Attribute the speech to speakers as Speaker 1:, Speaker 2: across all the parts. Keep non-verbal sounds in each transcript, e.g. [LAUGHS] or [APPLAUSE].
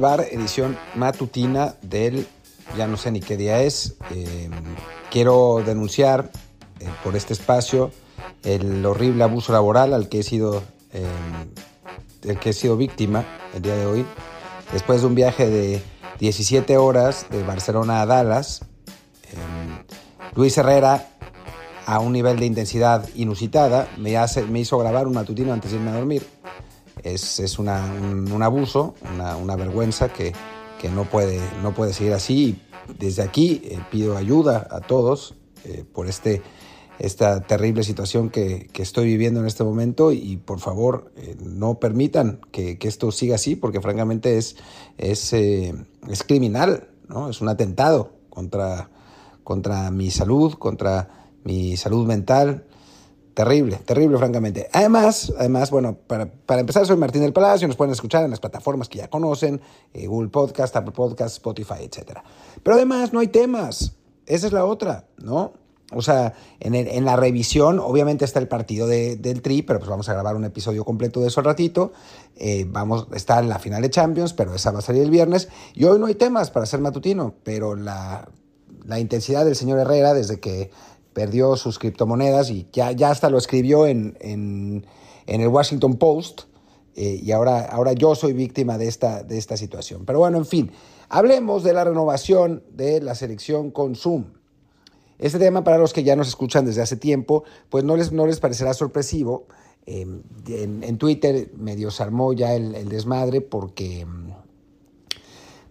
Speaker 1: El bar, edición matutina del, ya no sé ni qué día es, eh, quiero denunciar eh, por este espacio el horrible abuso laboral al que he sido, eh, el que he sido víctima el día de hoy. Después de un viaje de 17 horas de Barcelona a Dallas, Luis Herrera, a un nivel de intensidad inusitada, me, hace, me hizo grabar un matutino antes de irme a dormir es, es una, un, abuso, una, una vergüenza que, que, no, puede, no puede seguir así. Desde aquí eh, pido ayuda a todos eh, por este, esta terrible situación que, que, estoy viviendo en este momento y por favor eh, no permitan que, que, esto siga así porque francamente es, es, es criminal, ¿no? es un atentado contra, contra mi salud, contra mi salud mental, Terrible, terrible, francamente. Además, además, bueno, para, para, empezar, soy Martín del Palacio, nos pueden escuchar en las plataformas que ya conocen, eh, Google Podcast, Apple Podcast, Spotify, etc. Pero además no hay temas, esa es la otra, ¿no? O sea, en, en la revisión, obviamente está el partido de, del Tri, pero pues vamos a grabar un episodio completo de eso al ratito. Eh, vamos, está en la final de Champions, pero esa va a salir el viernes. Y hoy no hay temas para ser matutino, pero la, la intensidad del señor Herrera desde que perdió sus criptomonedas y ya, ya hasta lo escribió en, en, en el Washington Post eh, y ahora, ahora yo soy víctima de esta, de esta situación. Pero bueno, en fin, hablemos de la renovación de la selección con Zoom. Este tema para los que ya nos escuchan desde hace tiempo, pues no les, no les parecerá sorpresivo. Eh, en, en, Twitter medio se armó ya el, el desmadre porque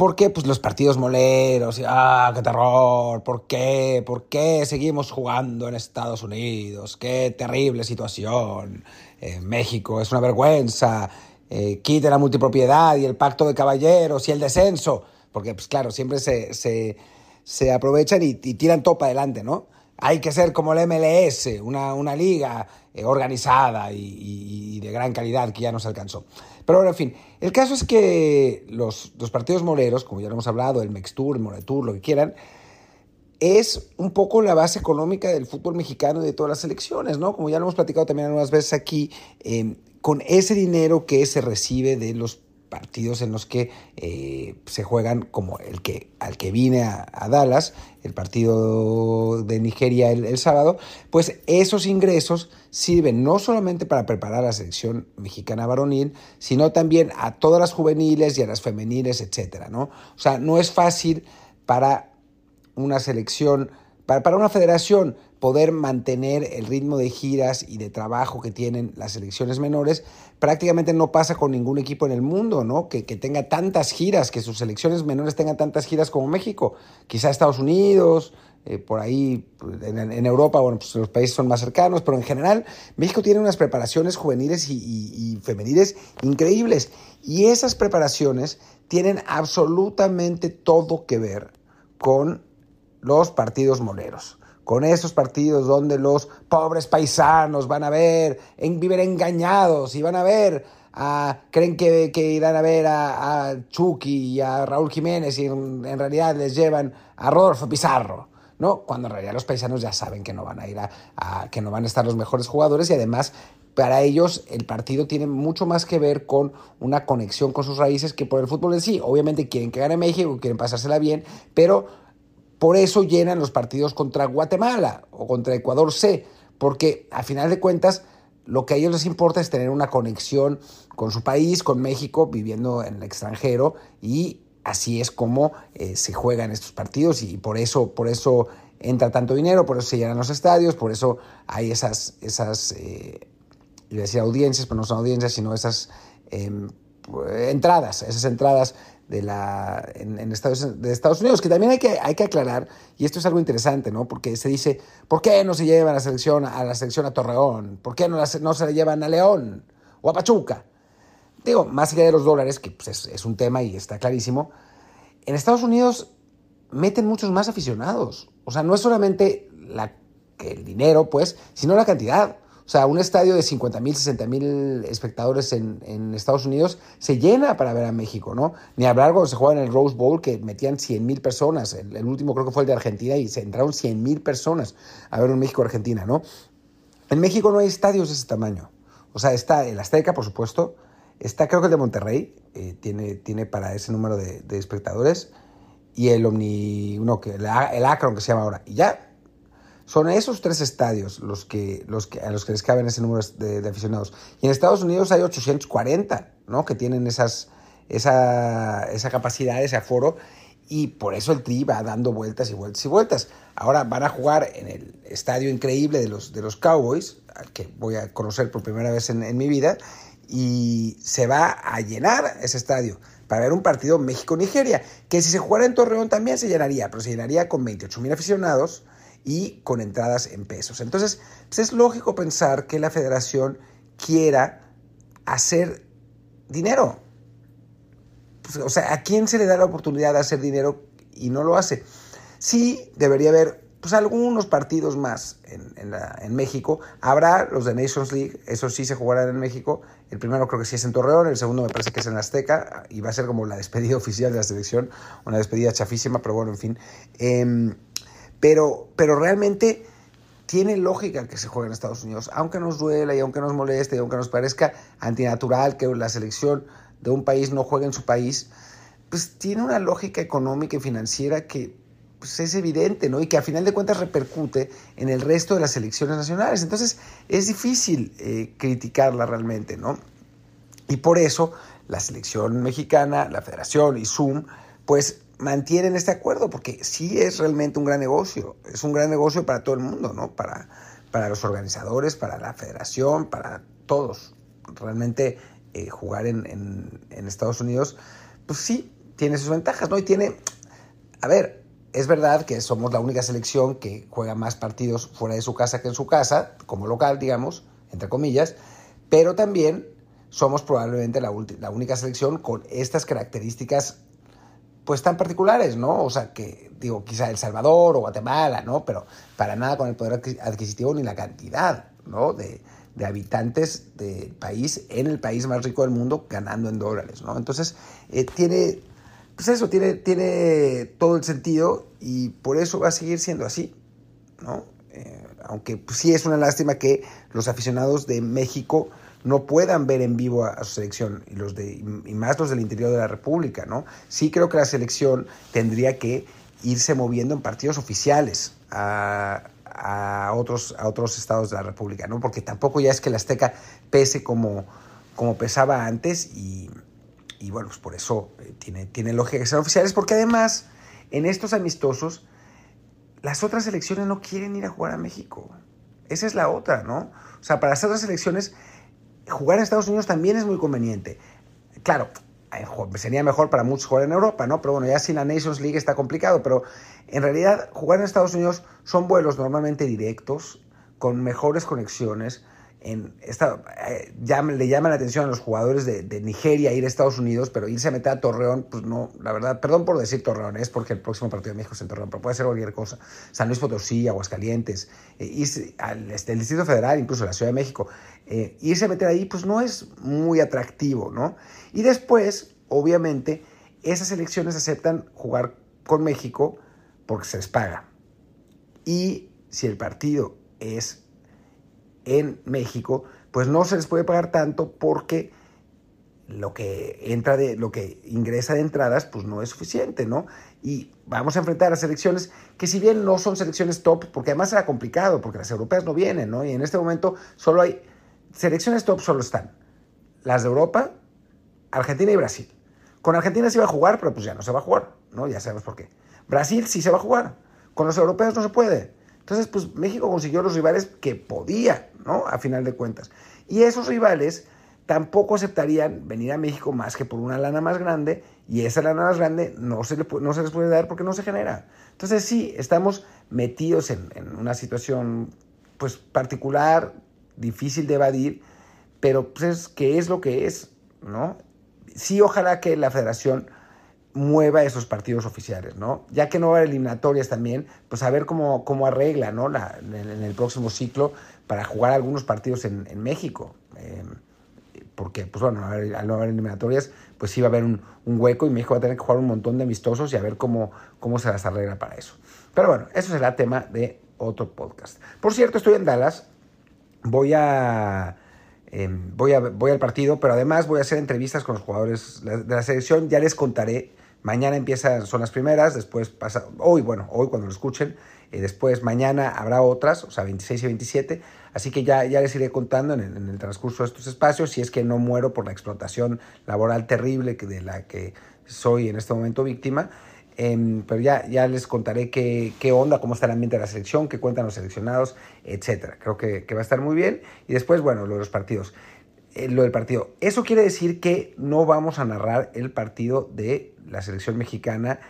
Speaker 1: ¿Por qué? Pues los partidos moleros, y, ah, qué terror, ¿por qué? ¿Por qué seguimos jugando en Estados Unidos? Qué terrible situación. Eh, México es una vergüenza. Eh, la multipropiedad y el pacto de caballeros y el descenso. Porque, pues claro, siempre se, se, se aprovechan y, y, tiran todo para adelante, ¿no? Hay que ser como el MLS, una, una liga eh, organizada y, y, y de gran calidad que ya nos alcanzó. Pero bueno, en fin, el caso es que los, los partidos moleros, como ya lo hemos hablado, el Mextur, el Moretur, lo que quieran, es un poco la base económica del fútbol mexicano y de todas las selecciones, ¿no? Como ya lo hemos platicado también algunas veces aquí, eh, con ese dinero que se recibe de los partidos en los que eh, se juegan como el que al que vine a, Dallas, el partido de Nigeria el, el, sábado, pues esos ingresos sirven no solamente para preparar a la selección mexicana varonil, sino también a todas las juveniles y a las femeniles, etcétera, ¿no? O sea, no es fácil para una selección, para, para una federación poder mantener el ritmo de giras y de trabajo que tienen las selecciones menores, prácticamente no pasa con ningún equipo en el mundo, ¿no? Que, que tenga tantas giras, que sus selecciones menores tengan tantas giras como México. Quizá Estados Unidos, eh, por ahí en, en, Europa, bueno, pues los países son más cercanos, pero en general México tiene unas preparaciones juveniles y, y, y femeniles increíbles. Y esas preparaciones tienen absolutamente todo que ver con los partidos moleros con esos partidos donde los pobres paisanos van a ver, en, viven engañados y van a ver, a, creen que, irán a ver a, Chucky y a Raúl Jiménez y en, en, realidad les llevan a Rodolfo Pizarro. ¿no? Cuando en realidad los paisanos ya saben que no van a ir a, a que no van a estar los mejores jugadores y además para ellos el partido tiene mucho más que ver con una conexión con sus raíces que por el fútbol en sí. Obviamente quieren que gane México, quieren pasársela bien, pero por eso llenan los partidos contra Guatemala o contra Ecuador C, porque a final de cuentas lo que a ellos les importa es tener una conexión con su país, con México, viviendo en el extranjero y así es como eh, se juegan estos partidos y por eso, por eso entra tanto dinero, por eso se llenan los estadios, por eso hay esas, esas eh, iba a decir audiencias, pero no son audiencias, sino esas eh, entradas, esas entradas de, la, en, Estados, de, Estados, Unidos, que también hay que, hay que aclarar, y esto es algo interesante, ¿no? Porque se dice, ¿por qué no se llevan a la selección a, la selección a Torreón? ¿Por qué no, la, no se la llevan a León o a Pachuca? Digo, más allá de los dólares, que pues, es, es un tema y está clarísimo, en Estados Unidos meten muchos más aficionados. O sea, no es solamente la, el dinero, pues, sino la cantidad. O sea, un estadio de 50 mil, 60 mil espectadores en, Estados Unidos se llena para ver a México, ¿no? Ni hablar cuando se juega en el Rose Bowl que metían 100 mil personas. El, último creo que fue el de Argentina y se entraron 100 mil personas a ver un México-Argentina, ¿no? En México no hay estadios de ese tamaño. O sea, está el Azteca, por supuesto, Está creo que el de Monterrey, eh, tiene, tiene para ese número de, espectadores, y el Omni, uno que, el, el Akron que se llama ahora. Y ya, son esos tres estadios los que, los que, a los que les caben ese número de, aficionados. Y en Estados Unidos hay 840, ¿no? Que tienen esas, esa, esa capacidad, ese aforo. Y por eso el Tri va dando vueltas y vueltas y vueltas. Ahora van a jugar en el estadio increíble de los, de los Cowboys, al que voy a conocer por primera vez en, mi vida, y se va a llenar ese estadio para ver un partido México-Nigeria, que si se jugara en Torreón también se llenaría, pero se llenaría con 28 mil aficionados y con entradas en pesos. Entonces, pues, es lógico pensar que la federación quiera hacer dinero. Pues, o sea, ¿a quién se le da la oportunidad de hacer dinero y no lo hace? Sí, debería haber pues, algunos partidos más en, en, México. Habrá los de Nations League, eso sí se jugarán en México. El primero creo que sí es en Torreón, el segundo me parece que es en Azteca y va a ser como la despedida [LAUGHS] oficial de la selección, una despedida chafísima, pero bueno, en fin. Eh, pero, pero realmente tiene lógica que se juegue en Estados Unidos, aunque nos duela y aunque nos moleste y aunque nos parezca antinatural que la selección de un país no juegue en su país, pues tiene una lógica económica y financiera que pues, es evidente, ¿no? Y que a final de cuentas repercute en el resto de las selecciones nacionales. Entonces es difícil eh, criticarla realmente, ¿no? Y por eso la selección mexicana, la federación y Zoom, pues mantienen este acuerdo, porque sí es realmente un gran negocio, es un gran negocio para todo el mundo, ¿no? Para, para los organizadores, para la federación, para todos. Realmente eh, jugar en, en, Estados Unidos, pues sí, tiene sus ventajas, ¿no? Y tiene, a ver, es verdad que somos la única selección que juega más partidos fuera de su casa que en su casa, como local, digamos, entre comillas, pero también somos probablemente la, la única selección con estas características pues tan particulares, ¿no? O sea, que digo, quizá El Salvador o Guatemala, ¿no? Pero para nada con el poder adquisitivo ni la cantidad, ¿no? De, habitantes del país en el país más rico del mundo ganando en dólares, ¿no? Entonces, eh, tiene, pues eso, tiene, tiene todo el sentido y por eso va a seguir siendo así, ¿no? Eh, aunque pues, sí es una lástima que los aficionados de México no puedan ver en vivo a, su selección y, los de, y más los del interior de la República, ¿no? Sí creo que la selección tendría que irse moviendo en partidos oficiales a, otros, a otros estados de la República, ¿no? Porque tampoco ya es que el Azteca pese como, como pesaba antes y, bueno, pues por eso eh, tiene, tiene lógica que sean oficiales, porque además en estos amistosos las otras selecciones no quieren ir a jugar a México. Esa es la otra, ¿no? O sea, para las otras selecciones jugar en Estados Unidos también es muy conveniente. Claro, eh, sería mejor para muchos jugar en Europa, ¿no? Pero bueno, ya sin la Nations League está complicado, pero en realidad jugar en Estados Unidos son vuelos normalmente directos, con mejores conexiones, en esta, eh, le llama la atención a los jugadores de, Nigeria ir a Estados Unidos, pero irse a meter a Torreón, pues no, la verdad, perdón por decir Torreón, es porque el próximo partido de México es en Torreón, pero puede ser cualquier cosa. San Luis Potosí, Aguascalientes, eh, este, el Distrito Federal, incluso la Ciudad de México, eh, irse a meter ahí, pues no es muy atractivo, ¿no? Y después, obviamente, esas elecciones aceptan jugar con México porque se les paga. Y si el partido es en México, pues no se les puede pagar tanto porque lo que entra de lo que ingresa de entradas pues no es suficiente, ¿no? Y vamos a enfrentar a selecciones que si bien no son selecciones top, porque además será complicado, porque las europeas no vienen, ¿no? Y en este momento solo hay selecciones top solo están las de Europa, Argentina y Brasil. Con Argentina se va a jugar, pero pues ya no se va a jugar, ¿no? Ya sabemos por qué. Brasil sí se va a jugar. Con los europeos no se puede. Entonces, pues México consiguió los rivales que podía, ¿no? A final de cuentas. Y esos rivales tampoco aceptarían venir a México más que por una lana más grande y esa lana más grande no se, no se les puede dar porque no se genera. Entonces sí, estamos metidos en, una situación pues particular, difícil de evadir, pero pues que es lo que es, ¿no? Sí, ojalá que la federación mueva esos partidos oficiales, ¿no? Ya que no va a eliminatorias también, pues a ver cómo, cómo arregla, ¿no? En, el próximo ciclo para jugar algunos partidos en, México. Eh, porque, pues bueno, al no haber eliminatorias, pues sí va a haber un, hueco y México va a tener que jugar un montón de amistosos y a ver cómo, cómo se las arregla para eso. Pero bueno, eso será tema de otro podcast. Por cierto, estoy en Dallas. Voy a Em, voy, a, voy al partido, pero además voy a hacer entrevistas con los jugadores de la selección. Ya les contaré. Mañana empiezan, son las primeras, después pasa, hoy, bueno, hoy cuando lo escuchen, eh, después mañana habrá otras, o sea, 26 y 27. Así que ya, ya les iré contando en el, transcurso de estos espacios si es que no muero por la explotación laboral terrible que, de la que soy en este momento víctima. Em, pero ya, ya les contaré qué, qué, onda, cómo está el ambiente de la selección, qué cuentan los seleccionados, etcétera. Creo que, que, va a estar muy bien. Y después, bueno, lo de los partidos. Eh, lo del partido. Eso quiere decir que no vamos a narrar el partido de la selección mexicana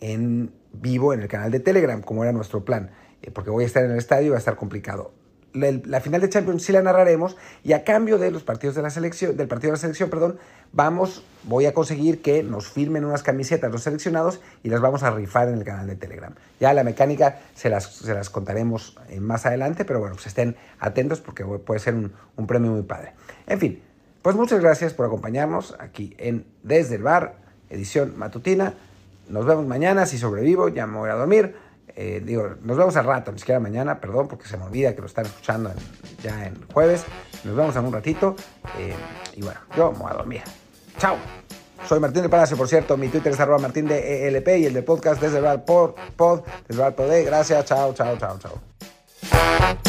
Speaker 1: en vivo en el canal de Telegram, como era nuestro plan, eh, porque voy a estar en el estadio y va a estar complicado la, final de Champions sí la narraremos y a cambio de los partidos de la selección, del partido de la selección, perdón, vamos, voy a conseguir que nos firmen unas camisetas los seleccionados y las vamos a rifar en el canal de Telegram. Ya la mecánica se las, se las contaremos eh, más adelante, pero bueno, pues estén atentos porque puede ser un, un premio muy padre. En fin, pues muchas gracias por acompañarnos aquí en Desde el Bar, edición matutina. Nos vemos mañana, si sobrevivo, ya me voy a dormir. Eh, digo, nos vemos al rato, ni siquiera mañana, perdón, porque se me olvida que lo están escuchando ya en jueves. Nos vemos en un ratito. Eh, y bueno, yo me voy a dormir. Chao. Soy Martín de Palacio, por cierto. Mi Twitter es arroba martín de ELP y el de podcast desde el bar pod, pod, desde el bar. Gracias, chao, chao, chao, chao.